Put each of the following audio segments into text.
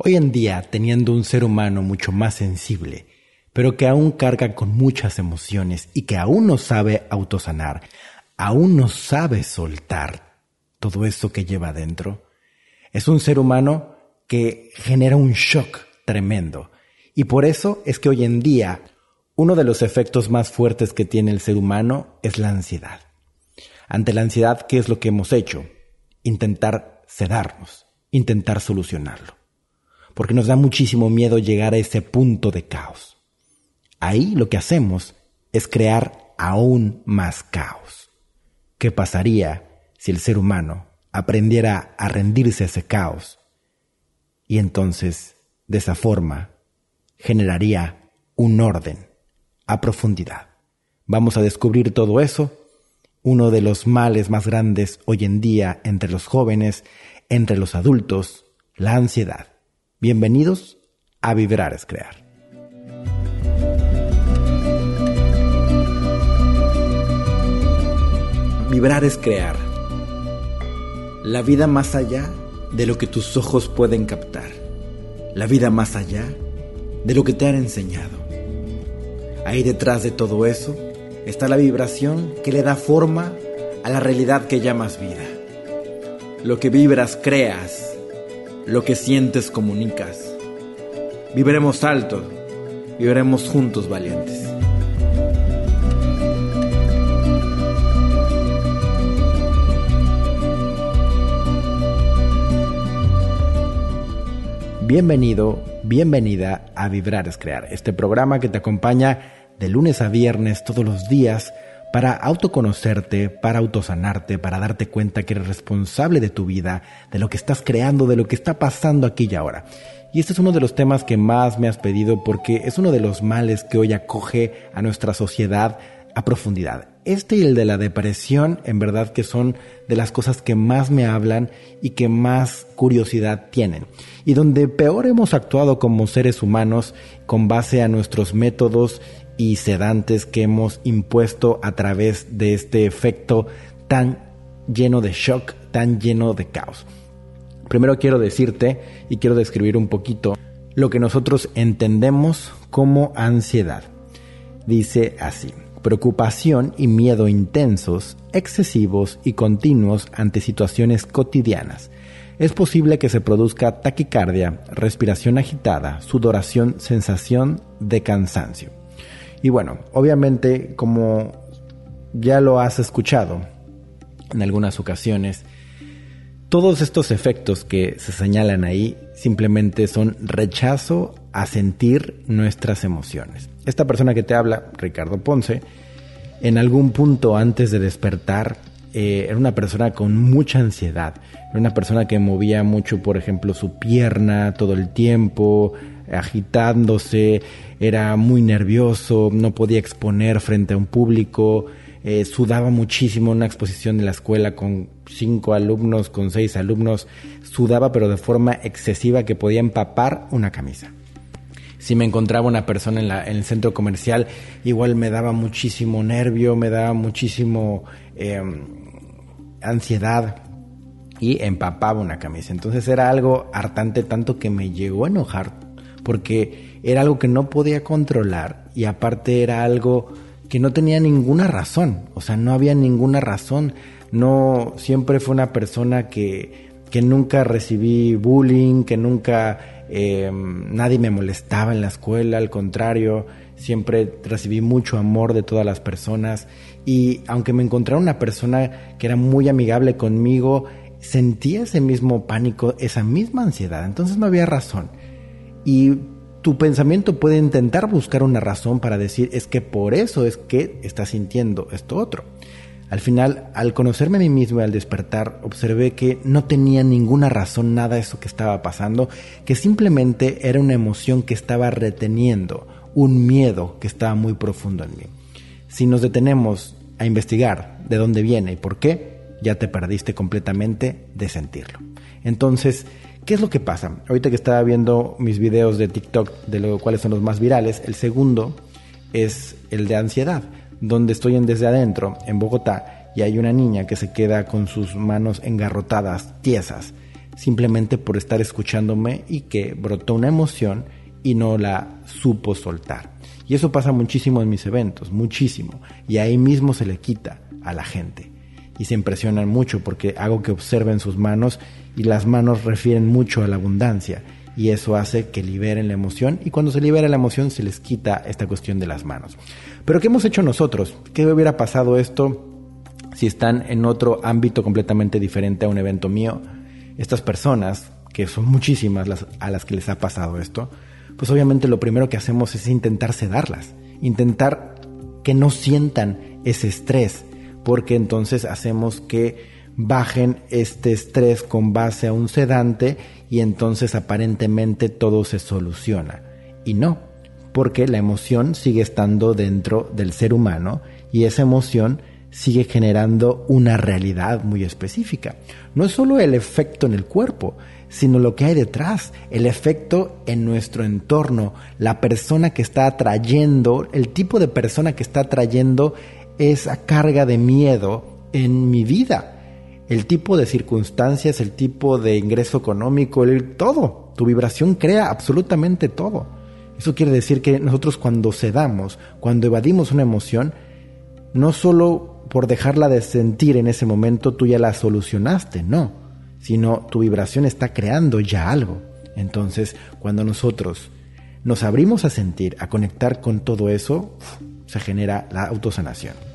Hoy en día, teniendo un ser humano mucho más sensible, pero que aún carga con muchas emociones y que aún no sabe autosanar, aún no sabe soltar todo eso que lleva adentro, es un ser humano que genera un shock tremendo. Y por eso es que hoy en día uno de los efectos más fuertes que tiene el ser humano es la ansiedad. Ante la ansiedad, ¿qué es lo que hemos hecho? Intentar sedarnos, intentar solucionarlo. Porque nos da muchísimo miedo llegar a ese punto de caos. Ahí lo que hacemos es crear aún más caos. ¿Qué pasaría si el ser humano aprendiera a rendirse a ese caos? Y entonces, de esa forma, generaría un orden a profundidad. Vamos a descubrir todo eso uno de los males más grandes hoy en día entre los jóvenes, entre los adultos, la ansiedad. Bienvenidos a Vibrar es Crear. Vibrar es crear. La vida más allá de lo que tus ojos pueden captar. La vida más allá de lo que te han enseñado. Ahí detrás de todo eso está la vibración que le da forma a la realidad que llamas vida. Lo que vibras creas, lo que sientes comunicas. Viviremos alto, viviremos juntos valientes. Bienvenido, bienvenida a Vibrar es Crear, este programa que te acompaña de lunes a viernes todos los días para autoconocerte, para autosanarte, para darte cuenta que eres responsable de tu vida, de lo que estás creando, de lo que está pasando aquí y ahora. Y este es uno de los temas que más me has pedido porque es uno de los males que hoy acoge a nuestra sociedad a profundidad. Este y el de la depresión, en verdad que son de las cosas que más me hablan y que más curiosidad tienen. Y donde peor hemos actuado como seres humanos con base a nuestros métodos y sedantes que hemos impuesto a través de este efecto tan lleno de shock, tan lleno de caos. Primero quiero decirte y quiero describir un poquito lo que nosotros entendemos como ansiedad. Dice así, preocupación y miedo intensos, excesivos y continuos ante situaciones cotidianas. Es posible que se produzca taquicardia, respiración agitada, sudoración, sensación de cansancio. Y bueno, obviamente como ya lo has escuchado en algunas ocasiones, todos estos efectos que se señalan ahí simplemente son rechazo a sentir nuestras emociones. Esta persona que te habla, Ricardo Ponce, en algún punto antes de despertar, eh, era una persona con mucha ansiedad. Era una persona que movía mucho, por ejemplo, su pierna todo el tiempo, agitándose, era muy nervioso, no podía exponer frente a un público, eh, sudaba muchísimo una exposición de la escuela con cinco alumnos, con seis alumnos, sudaba pero de forma excesiva que podía empapar una camisa. Si me encontraba una persona en, el centro comercial, igual me daba muchísimo nervio, me daba muchísimo em, ansiedad y empapaba una camisa. Entonces era algo hartante tanto que me llegó a enojar porque era algo que no podía controlar y aparte era algo que no tenía ninguna razón, o sea, no había ninguna razón, no siempre fue una persona que, que nunca recibí bullying, que nunca eh, nadie me molestaba en la escuela, al contrario, siempre recibí mucho amor de todas las personas. Y aunque me encontrara una persona que era muy amigable conmigo, sentía ese mismo pánico, esa misma ansiedad, entonces no había razón. Y tu pensamiento puede intentar buscar una razón para decir es que por eso es que estás sintiendo esto otro. Al final, al conocerme a mí mismo y al despertar, observé que no tenía ninguna razón nada eso que estaba pasando, que simplemente era una emoción que estaba reteniendo, un miedo que estaba muy profundo en mí. Si nos detenemos a investigar de dónde viene y por qué, ya te perdiste completamente de sentirlo. Entonces, ¿Qué es lo que pasa? Ahorita que estaba viendo mis videos de TikTok, de lo cuales son los más virales, el segundo es el de ansiedad, donde estoy en desde adentro, en Bogotá, y hay una niña que se queda con sus manos engarrotadas, tiesas, simplemente por estar escuchándome y que brotó una emoción y no la supo soltar. Y eso pasa muchísimo en mis eventos, muchísimo. Y ahí mismo se le quita a la gente. Y se impresionan mucho porque hago que observen sus manos y las manos refieren mucho a la abundancia. Y eso hace que liberen la emoción y cuando se libera la emoción se les quita esta cuestión de las manos. Pero ¿qué hemos hecho nosotros? ¿Qué hubiera pasado esto si están en otro ámbito completamente diferente a un evento mío? Estas personas, que son muchísimas a las que les ha pasado esto, pues obviamente lo primero que hacemos es intentar sedarlas, intentar que no sientan ese estrés, porque entonces hacemos que bajen este estrés con base a un sedante y entonces aparentemente todo se soluciona. Y no, porque la emoción sigue estando dentro del ser humano y esa emoción sigue generando una realidad muy específica. No es solo el efecto en el cuerpo, sino lo que hay detrás, el efecto en nuestro entorno, la persona que está atrayendo, el tipo de persona que está atrayendo esa carga de miedo en mi vida, el tipo de circunstancias, el tipo de ingreso económico, el todo. Tu vibración crea absolutamente todo. Eso quiere decir que nosotros cuando cedamos, cuando evadimos una emoción, no solo por dejarla de sentir en ese momento tú ya la solucionaste, no sino tu vibración está creando ya algo. Entonces, cuando nosotros nos abrimos a sentir, a conectar con todo eso, se genera la autosanación.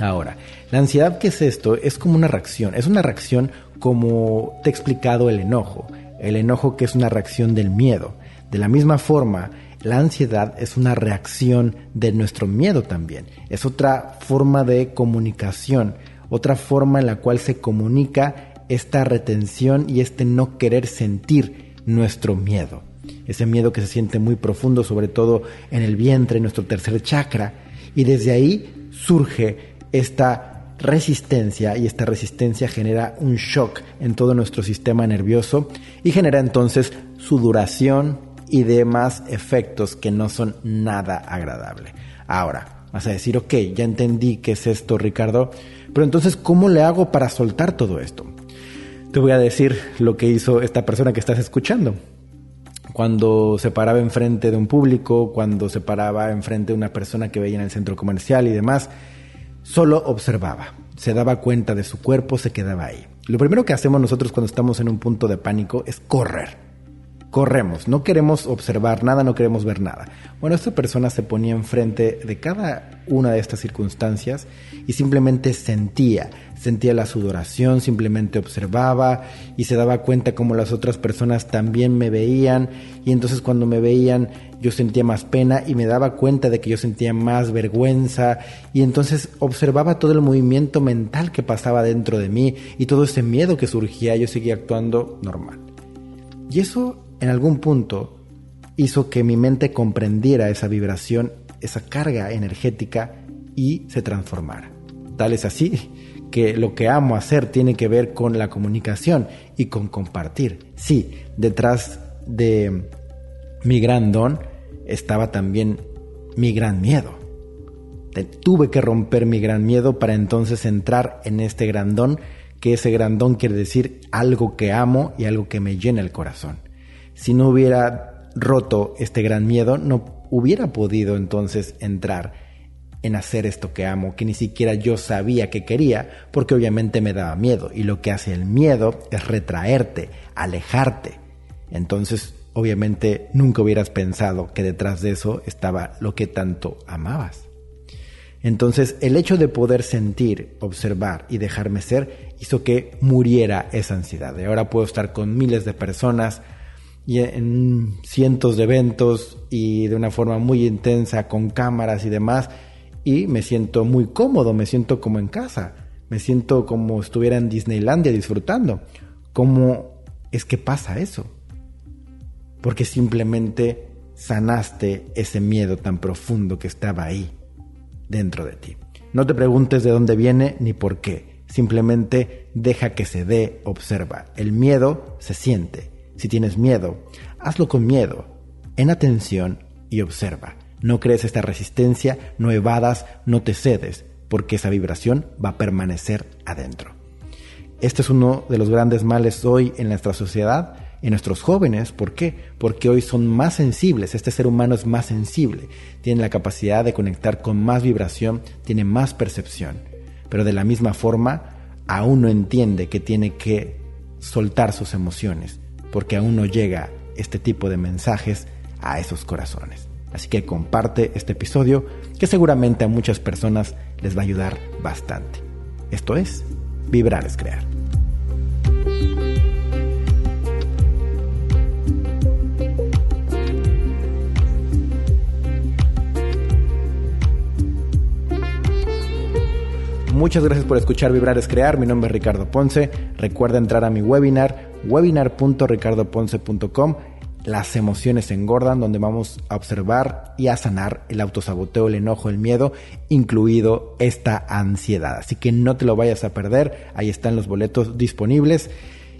Ahora, la ansiedad, ¿qué es esto? Es como una reacción, es una reacción como te he explicado el enojo, el enojo que es una reacción del miedo. De la misma forma, la ansiedad es una reacción de nuestro miedo también, es otra forma de comunicación, otra forma en la cual se comunica esta retención y este no querer sentir nuestro miedo. Ese miedo que se siente muy profundo, sobre todo en el vientre, en nuestro tercer chakra. Y desde ahí surge esta resistencia y esta resistencia genera un shock en todo nuestro sistema nervioso y genera entonces sudoración y demás efectos que no son nada agradables. Ahora, vas a decir, ok, ya entendí qué es esto, Ricardo, pero entonces, ¿cómo le hago para soltar todo esto? te voy a decir lo que hizo esta persona que estás escuchando. Cuando se paraba enfrente de un público, cuando se paraba enfrente de una persona que veía en el centro comercial y demás, solo observaba, se daba cuenta de su cuerpo, se quedaba ahí. Lo primero que hacemos nosotros cuando estamos en un punto de pánico es correr corremos, no queremos observar nada, no queremos ver nada. Bueno, esta persona se ponía enfrente de cada una de estas circunstancias y simplemente sentía, sentía la sudoración, simplemente observaba y se daba cuenta como las otras personas también me veían y entonces cuando me veían yo sentía más pena y me daba cuenta de que yo sentía más vergüenza y entonces observaba todo el movimiento mental que pasaba dentro de mí y todo ese miedo que surgía, yo seguía actuando normal. Y eso en algún punto hizo que mi mente comprendiera esa vibración, esa carga energética y se transformara. Tal es así que lo que amo hacer tiene que ver con la comunicación y con compartir. Sí, detrás de mi gran don estaba también mi gran miedo. Tuve que romper mi gran miedo para entonces entrar en este gran don, que ese gran don quiere decir algo que amo y algo que me llena el corazón si no hubiera roto este gran miedo, no hubiera podido entonces entrar en hacer esto que amo, que ni siquiera yo sabía que quería, porque obviamente me daba miedo. Y lo que hace el miedo es retraerte, alejarte. Entonces, obviamente, nunca hubieras pensado que detrás de eso estaba lo que tanto amabas. Entonces, el hecho de poder sentir, observar y dejarme ser hizo que muriera esa ansiedad. Y ahora puedo estar con miles de personas, y en cientos de eventos y de una forma muy intensa con cámaras y demás y me siento muy cómodo, me siento como en casa, me siento como estuviera en Disneylandia disfrutando. ¿Cómo es que pasa eso? Porque simplemente sanaste ese miedo tan profundo que estaba ahí dentro de ti. No te preguntes de dónde viene ni por qué. Simplemente deja que se dé, observa. El miedo se siente si tienes miedo, hazlo con miedo, en atención y observa. No crees esta resistencia, no evadas, no te cedes, porque esa vibración va a permanecer adentro. Este es uno de los grandes males hoy en nuestra sociedad, en nuestros jóvenes. ¿Por qué? Porque hoy son más sensibles, este ser humano es más sensible, tiene la capacidad de conectar con más vibración, tiene más percepción. Pero de la misma forma, aún no entiende que tiene que soltar sus emociones, porque aún no llega este tipo de mensajes a esos corazones. Así que comparte este episodio que seguramente a muchas personas les va a ayudar bastante. Esto es, vibrar es crear. Muchas gracias por escuchar Vibrar es Crear. Mi nombre es Ricardo Ponce. Recuerda entrar a mi webinar, webinar.ricardoponce.com. Las emociones engordan, donde vamos a observar y a sanar el autosaboteo, el enojo, el miedo, incluido esta ansiedad. Así que no te lo vayas a perder. Ahí están los boletos disponibles.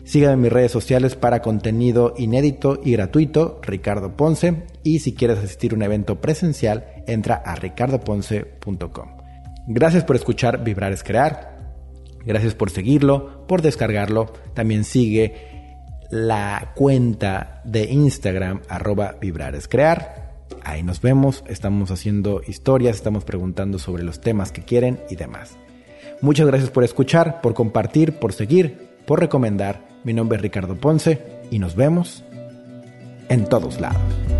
Sígueme en mis redes sociales para contenido inédito y gratuito, Ricardo Ponce. Y si quieres asistir a un evento presencial, entra a ricardoponce.com. Gracias por escuchar Vibrar es Crear. Gracias por seguirlo, por descargarlo. También sigue la cuenta de Instagram arroba Vibrar es Crear. Ahí nos vemos, estamos haciendo historias, estamos preguntando sobre los temas que quieren y demás. Muchas gracias por escuchar, por compartir, por seguir, por recomendar. Mi nombre es Ricardo Ponce y nos vemos en todos lados.